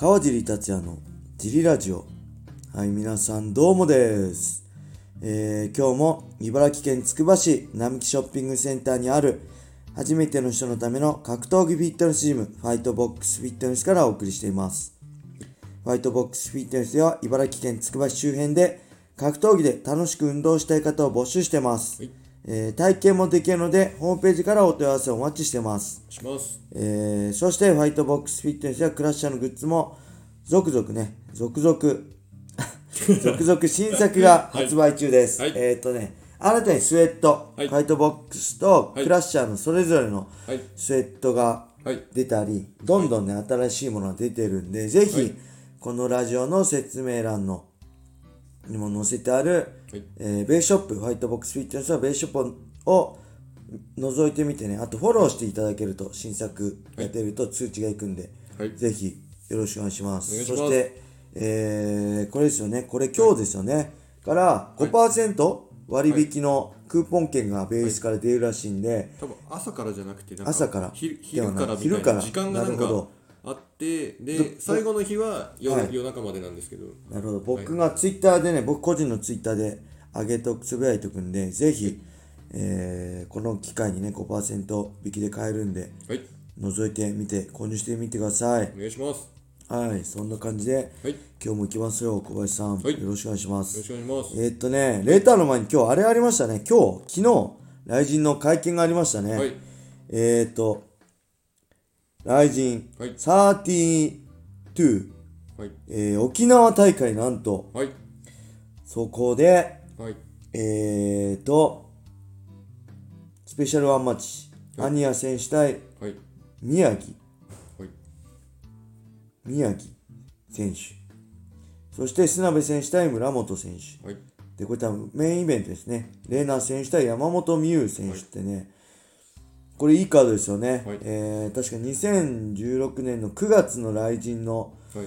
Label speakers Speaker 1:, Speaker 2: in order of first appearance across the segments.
Speaker 1: 川尻達也のジリラジオ。はい、皆さんどうもです。えー、今日も茨城県つくば市並木ショッピングセンターにある初めての人のための格闘技フィットネスジム、ファイトボックスフィットネスからお送りしています。ファイトボックスフィットネスでは茨城県つくば市周辺で格闘技で楽しく運動したい方を募集してます。
Speaker 2: はい
Speaker 1: えー体験もできるので、ホームページからお問い合わせをお待ちしてます。
Speaker 2: します。
Speaker 1: えーそして、ファイトボックスフィットネスやクラッシャーのグッズも、続々ね、続々、続々新作が発売中です。
Speaker 2: はい
Speaker 1: えーっとね、新たにスウェット、
Speaker 2: はい
Speaker 1: ファイトボックスと
Speaker 2: はい
Speaker 1: クラッシャーのそれぞれの
Speaker 2: はい。
Speaker 1: スウェットが
Speaker 2: はい。
Speaker 1: 出たり、どんどんね、新しいものが出てるんで、ぜひ、
Speaker 2: はい
Speaker 1: このラジオの説明欄のにも載せてある、
Speaker 2: はい。
Speaker 1: えーベースショップ、ファイトボックスフィットネスのベースショップを覗いてみてね、あとフォローしていただけると、新作が出ると通知がいくんで、
Speaker 2: はい。
Speaker 1: ぜひよろしくお願いします。そして、えーこれですよね、これ今日ですよね、から5%割引のクーポン券がベースから出るらしいんで、
Speaker 2: 多分朝からじゃなくて
Speaker 1: 朝から。
Speaker 2: 昼から
Speaker 1: 昼から。
Speaker 2: な時間がな
Speaker 1: るほど
Speaker 2: あってで最後の日は夜,、
Speaker 1: はい
Speaker 2: 夜中までなんですけど
Speaker 1: なるほど。僕がツイッターでね、僕個人のツイッターで上げとく、つぶやいとくんで、ぜひ、えーこの機会にね、5%引きで買えるんで、
Speaker 2: はい
Speaker 1: 覗いてみて、購入してみてください
Speaker 2: お。願いします
Speaker 1: はい、そんな感じで、
Speaker 2: はいよ
Speaker 1: 今日も行きますよ、小林さん。
Speaker 2: はい
Speaker 1: よろしくお願いします
Speaker 2: ろし。くお願いします
Speaker 1: えーっとね、レーターの前に今日あれありましたね。今日、昨日、雷神の会見がありましたね。
Speaker 2: はい
Speaker 1: えーっと、雷神
Speaker 2: はい。
Speaker 1: 32、
Speaker 2: はい。
Speaker 1: えー沖縄大会なんと、
Speaker 2: はい。
Speaker 1: そこで、
Speaker 2: はい。
Speaker 1: えーと、スペシャルワンマッチ、
Speaker 2: はい。
Speaker 1: アニヤ選手対
Speaker 2: はい。
Speaker 1: 宮城、
Speaker 2: はい。
Speaker 1: 宮城選手、そして砂部選手対村本選手。
Speaker 2: はい。
Speaker 1: で、これ多分メインイベントですね。レーナー選手対山本美優選手ってね、これいいカードですよね。
Speaker 2: はい。
Speaker 1: えー確か2016年の9月の来神の
Speaker 2: はい。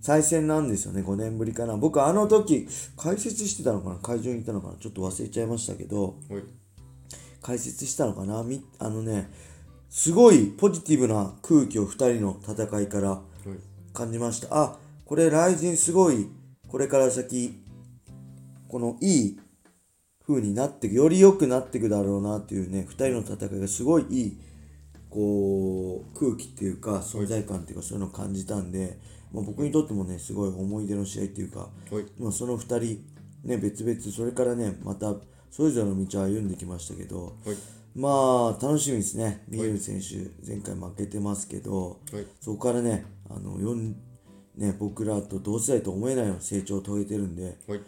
Speaker 1: 再戦なんですよね、5年ぶりかな。僕あの時、解説してたのかな？会場にいたのかな？ちょっと忘れちゃいましたけど、
Speaker 2: はい。
Speaker 1: 解説したのかな？みあのね、すごいポジティブな空気を2人の戦いから
Speaker 2: はい。
Speaker 1: 感じました。あ、これ、ライジンすごい、これから先、このいい風になってく、より良くなっていくだろうなっていうね、2人の戦いがすごいいい、こう、空気っていうか、存在感っていうか、そういうのを感じたんで、まあ、僕にとってもね、すごい思い出の試合っていうか、
Speaker 2: はい。
Speaker 1: まあ、その2人、ね、別々、それからね、また、それぞれの道を歩んできましたけど、
Speaker 2: はい。
Speaker 1: まあ、楽しみですね。ミエル選手、前回負けてますけど、
Speaker 2: はい。
Speaker 1: そこからね、あの、4ね、僕らと同世代と思えないような成長を遂げてるんで、
Speaker 2: はい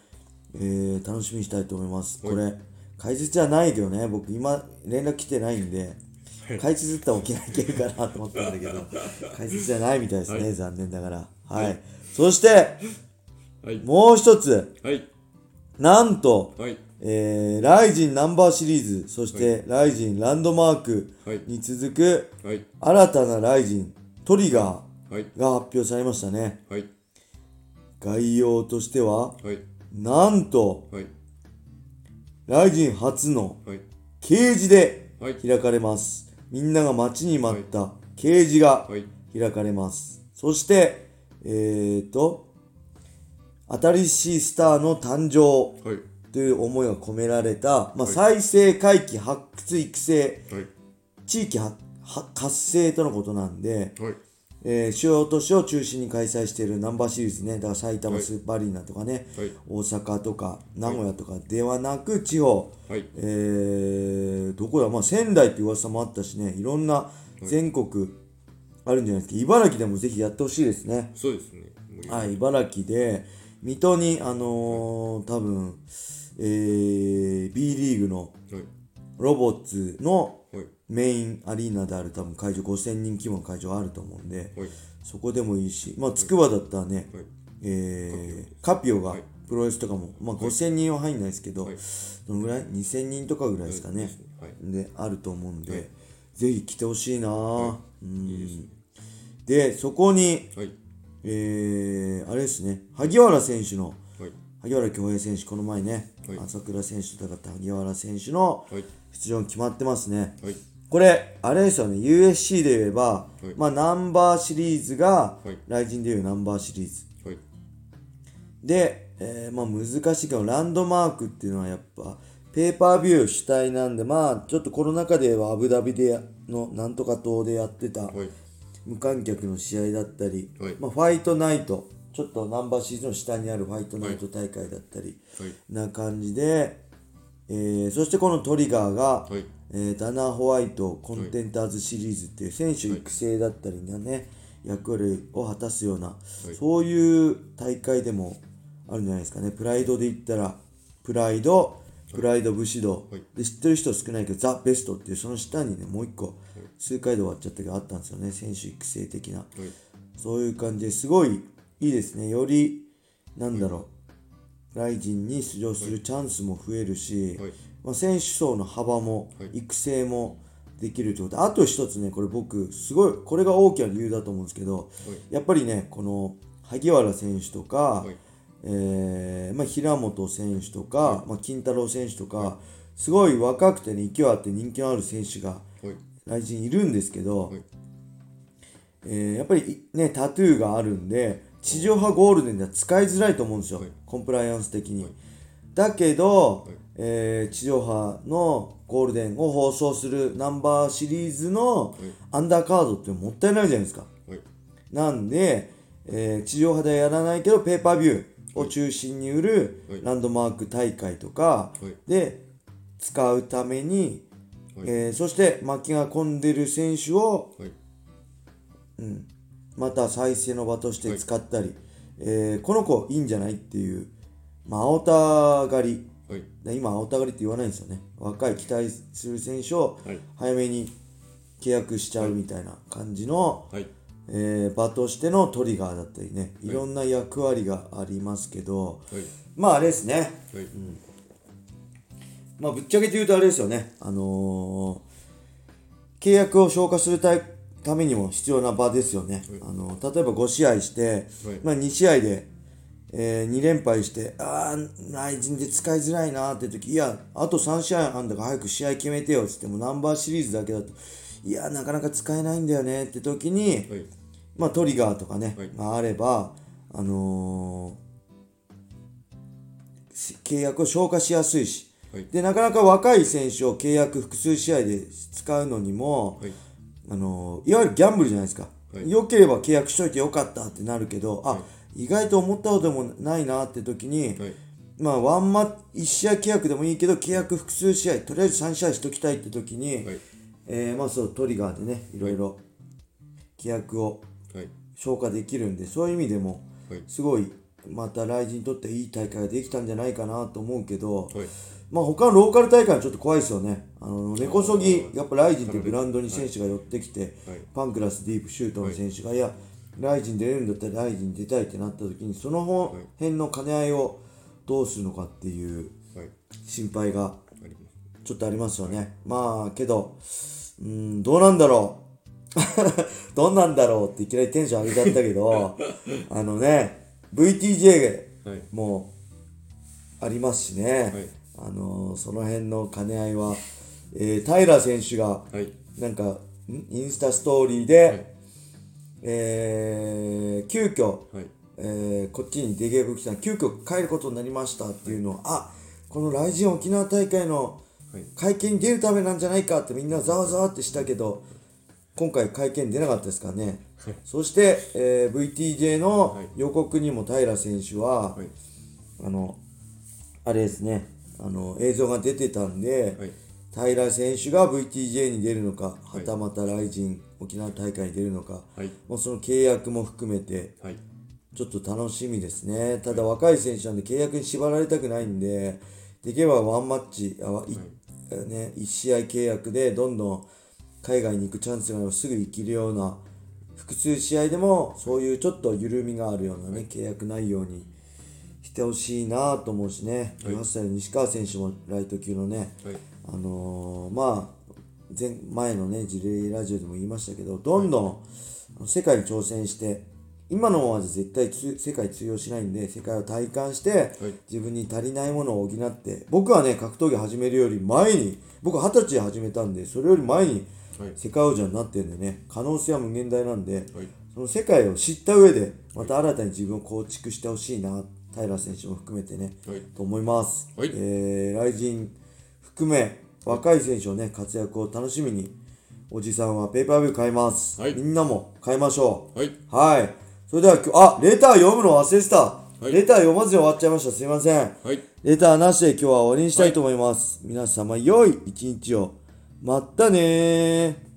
Speaker 1: えー楽しみにしたいと思います。
Speaker 2: はい。
Speaker 1: これ、解説はないけどね、僕今、連絡来てないんで、解説だったら沖縄行けるかなと思ったんだけど、解説じゃないみたいですね、
Speaker 2: はい。
Speaker 1: 残念ながら。はい。そして、
Speaker 2: はい。
Speaker 1: もう一つ、
Speaker 2: はい。
Speaker 1: なんと、
Speaker 2: はい。
Speaker 1: えー、ライジンナンバーシリーズ、そして、ライジンランドマーク
Speaker 2: はい。
Speaker 1: に続く、
Speaker 2: はい。
Speaker 1: 新たなライジントリガ
Speaker 2: はい。
Speaker 1: ーが発表されましたね。
Speaker 2: はい。
Speaker 1: 概要としては、
Speaker 2: はい
Speaker 1: なんと、
Speaker 2: はい。
Speaker 1: ライジン初の
Speaker 2: はい。
Speaker 1: ケージで
Speaker 2: はい。
Speaker 1: 開かれます。みんなが待ちに待ったケージが
Speaker 2: はい。
Speaker 1: 開かれます。そして、えーと、新しいスターの誕生
Speaker 2: はい。
Speaker 1: という思いが込められた、まあ、再生回帰発掘育成
Speaker 2: はい。
Speaker 1: 地域活性とのことなんで、
Speaker 2: はい
Speaker 1: えー主要都市を中心に開催しているナンバーシリーズね、だから埼玉
Speaker 2: はい。
Speaker 1: スーパーアリーナとかね、
Speaker 2: はい。
Speaker 1: 大阪とか名古屋とか。ではなく地方、
Speaker 2: はい。
Speaker 1: えーどこだ、まあ、仙台って噂もあったしね、いろんな全国あるんじゃないですか、茨城でもぜひやってほしいですね。
Speaker 2: そうですね。
Speaker 1: はい、茨城で、水戸に、あのー多分、えー B リーグの
Speaker 2: はい。
Speaker 1: ロボッツの
Speaker 2: はい
Speaker 1: メインアリーナである多分会場5000人規模の会場あると思うんで、
Speaker 2: はい。
Speaker 1: そこでもいいし、まあ、筑波だったらね、
Speaker 2: はい。
Speaker 1: えーカピオが。
Speaker 2: はい。
Speaker 1: プロレスとかも、まあ、5000人は入んないですけど、
Speaker 2: はい。
Speaker 1: どのぐらい ?2000 人とかぐらいですかね。
Speaker 2: はい。
Speaker 1: で、あると思うんで、
Speaker 2: はい。
Speaker 1: ぜひ来てほしいな、
Speaker 2: は
Speaker 1: うん。でそこに、
Speaker 2: はい。
Speaker 1: えー、あれですね、萩原選手の、
Speaker 2: はい。
Speaker 1: 萩原恭平選手、この前ね、
Speaker 2: はい。
Speaker 1: 朝倉選手と戦った萩原選手の
Speaker 2: はい。
Speaker 1: 出場が決まってますね。
Speaker 2: はい
Speaker 1: これ、あれですよね、USC で言えば、
Speaker 2: い。
Speaker 1: まあ、ナンバーシリーズが、
Speaker 2: はい。
Speaker 1: ライジンでいうナンバーシリーズ。
Speaker 2: はい。
Speaker 1: で、えーまあ難しいけど、ランドマークっていうのはやっぱ、ペーパービュー主体なんで、まあ、ちょっとコロナ禍ではアブダビでやのなんとか島でやってた
Speaker 2: はい。
Speaker 1: 無観客の試合だったり、
Speaker 2: はい。
Speaker 1: まあ、ファイトナイト、ちょっとナンバーシリーズの下にあるファイトナイト大会だったり、
Speaker 2: はい。
Speaker 1: な感じで、えーそしてこのトリガーが、
Speaker 2: はい
Speaker 1: えーダナー・ホワイトコンテンターズシリーズっていう選手育成だったりがね、役割を果たすような、そういう大会でもあるんじゃないですかね。プライドで言ったらプライドプライド武士道、
Speaker 2: はい。
Speaker 1: で知ってる人少ないけどザ・ベストっていうその下にねもう一個数回で終わっちゃったけどあったんですよね選手育成的な、
Speaker 2: はい。
Speaker 1: そういう感じですごいいいですね。よりなんだろう、ライジンに出場するチャンスも増えるし、
Speaker 2: はい
Speaker 1: まあ、選手層の幅も
Speaker 2: はい。
Speaker 1: 育成もできるということ。であと一つねこれ僕すごいこれが大きな理由だと思うんですけど、やっぱりねこの萩原選手とか、
Speaker 2: はい。
Speaker 1: えーまあ、平本選手とか、まあ、金太郎選手とか、すごい若くてね勢いあって人気のある選手が
Speaker 2: はい。
Speaker 1: 来人いるんですけど、
Speaker 2: はい。
Speaker 1: えーやっぱりねタトゥーがあるんで地上波ゴールデンでは使いづらいと思うんですよ、
Speaker 2: はい。
Speaker 1: コンプライアンス的に、
Speaker 2: はい
Speaker 1: だけど、
Speaker 2: はい。
Speaker 1: えー地上波のゴールデンを放送するナンバーシリーズのアンダーカードってもったいないじゃないですか。
Speaker 2: はい。
Speaker 1: なんで、えー地上波ではやらないけどペーパービューを中心に売る
Speaker 2: はい。
Speaker 1: ランドマーク大会とか
Speaker 2: はい。
Speaker 1: で使うために、
Speaker 2: はい。
Speaker 1: えーそして巻きが込んでる選手を
Speaker 2: はい。
Speaker 1: また再生の場として使ったり、えーこの子いいんじゃないっていう、まあ、青田狩り。
Speaker 2: はい。
Speaker 1: で今青田狩りって言わないんですよね。若い期待する選手を
Speaker 2: はい。
Speaker 1: 早めに契約しちゃうみたいな感じの、
Speaker 2: はい。
Speaker 1: えー場としてのトリガーだったりね。い。ろんな役割がありますけど、
Speaker 2: はい。
Speaker 1: まああれですね。
Speaker 2: はい。
Speaker 1: まあぶっちゃけて言うとあれですよね。あのー契約を消化するたいためにも必要な場ですよね、あの例えば5試合して、
Speaker 2: はい。
Speaker 1: まあ、2試合で、え2連敗してああ内陣で使いづらいなーって時いやあと3試合あんだから早く試合決めてよっつってもナンバーシリーズだけだといやなかなか使えないんだよねって時に、
Speaker 2: はい。
Speaker 1: まあ、トリガーとかね、
Speaker 2: はい。
Speaker 1: があれば、あのーし契約を消化しやすいし、
Speaker 2: はい。
Speaker 1: でなかなか若い選手を契約複数試合で使うのにも、
Speaker 2: はい。
Speaker 1: あのーいわゆるギャンブルじゃないですか、
Speaker 2: はい。
Speaker 1: 良ければ契約しといてよかったってなるけどあ、意外と思ったほどでもないなって時に、
Speaker 2: はい。
Speaker 1: まあ、ワンマ1試合契約でもいいけど契約複数試合とりあえず3試合しときたいって時に、
Speaker 2: はい。
Speaker 1: えーまあそうトリガーでねいろいろ契約を
Speaker 2: はい。
Speaker 1: 消化できるんでそういう意味でも
Speaker 2: はい。
Speaker 1: すごいまたライジンにとっていい大会ができたんじゃないかなと思うけど、
Speaker 2: はい。
Speaker 1: まあ他のローカル大会はちょっと怖いですよね。あの根こそぎやっぱライジンっていうブランドに選手が寄ってきて、
Speaker 2: はい。
Speaker 1: パンクラスディープシュートの選手が、い、やライジン出れるんだったらライジン出たいってなった時にその辺の兼ね合いをどうするのかっていう
Speaker 2: はい。
Speaker 1: 心配がちょっとありますよね。まあ、けど、うーん、どうなんだろう。どんなんだろうっていきなりテンション上げちゃったけど、あのね、VTJ
Speaker 2: はい。
Speaker 1: もありますしね、
Speaker 2: はい。
Speaker 1: あのその辺の兼ね合いは、えー、平選手が、
Speaker 2: はい。
Speaker 1: なんか、ん？インスタストーリーで、
Speaker 2: はい
Speaker 1: えー急遽、
Speaker 2: はい。
Speaker 1: えーこっちに出稽古来た急遽帰ることになりましたっていうのを、あこのライジン沖縄大会の
Speaker 2: はい。
Speaker 1: 会見に出るためなんじゃないかってみんなざわざわってしたけど今回会見出なかったですからね、そして、えー VTJ の
Speaker 2: はい。
Speaker 1: 予告にも平選手は、
Speaker 2: はい。
Speaker 1: あのあれですね。あの映像が出てたんで、
Speaker 2: はい。
Speaker 1: 平選手が VTJ に出るのか、はたまたライジン沖縄大会に出るのか、
Speaker 2: はい。
Speaker 1: もうその契約も含めて
Speaker 2: はい。
Speaker 1: ちょっと楽しみですね。ただ若い選手なんで契約に縛られたくないんで、できればワンマッチ、あわい。ね、1試合契約でどんどん海外に行くチャンスがあればすぐ行けるような、複数試合でもそういうちょっと緩みがあるようなね、契約ないようにしてほしいなと思うしね、18歳の西川選手もライト級のね、
Speaker 2: はい。
Speaker 1: あのーまあ前前のね事例ラジオでも言いましたけどどんどん、世界に挑戦して今のままじゃ絶対つ世界通用しないんで世界を体感して、
Speaker 2: はい。
Speaker 1: 自分に足りないものを補って僕はね格闘技始めるより前に僕二十歳で始めたんでそれより前に
Speaker 2: はい。
Speaker 1: 世界王者になってるんでね可能性は無限大なんで、
Speaker 2: はい。
Speaker 1: その世界を知った上でまた新たに自分を構築してほしいな平選手も含めてね、
Speaker 2: はい。
Speaker 1: と思います、
Speaker 2: はい。
Speaker 1: えー、ライジン含め若い選手のね活躍を楽しみにおじさんはペーパービュー買います、
Speaker 2: はい
Speaker 1: みんなも買いましょう
Speaker 2: はい
Speaker 1: はい。それでは今日、あ、レター読むの忘れてた。
Speaker 2: い
Speaker 1: レター読まずに終わっちゃいました。すいません。
Speaker 2: はい
Speaker 1: レターなしで今日は終わりにしたいと思います。皆様、良い一日を。まったねー。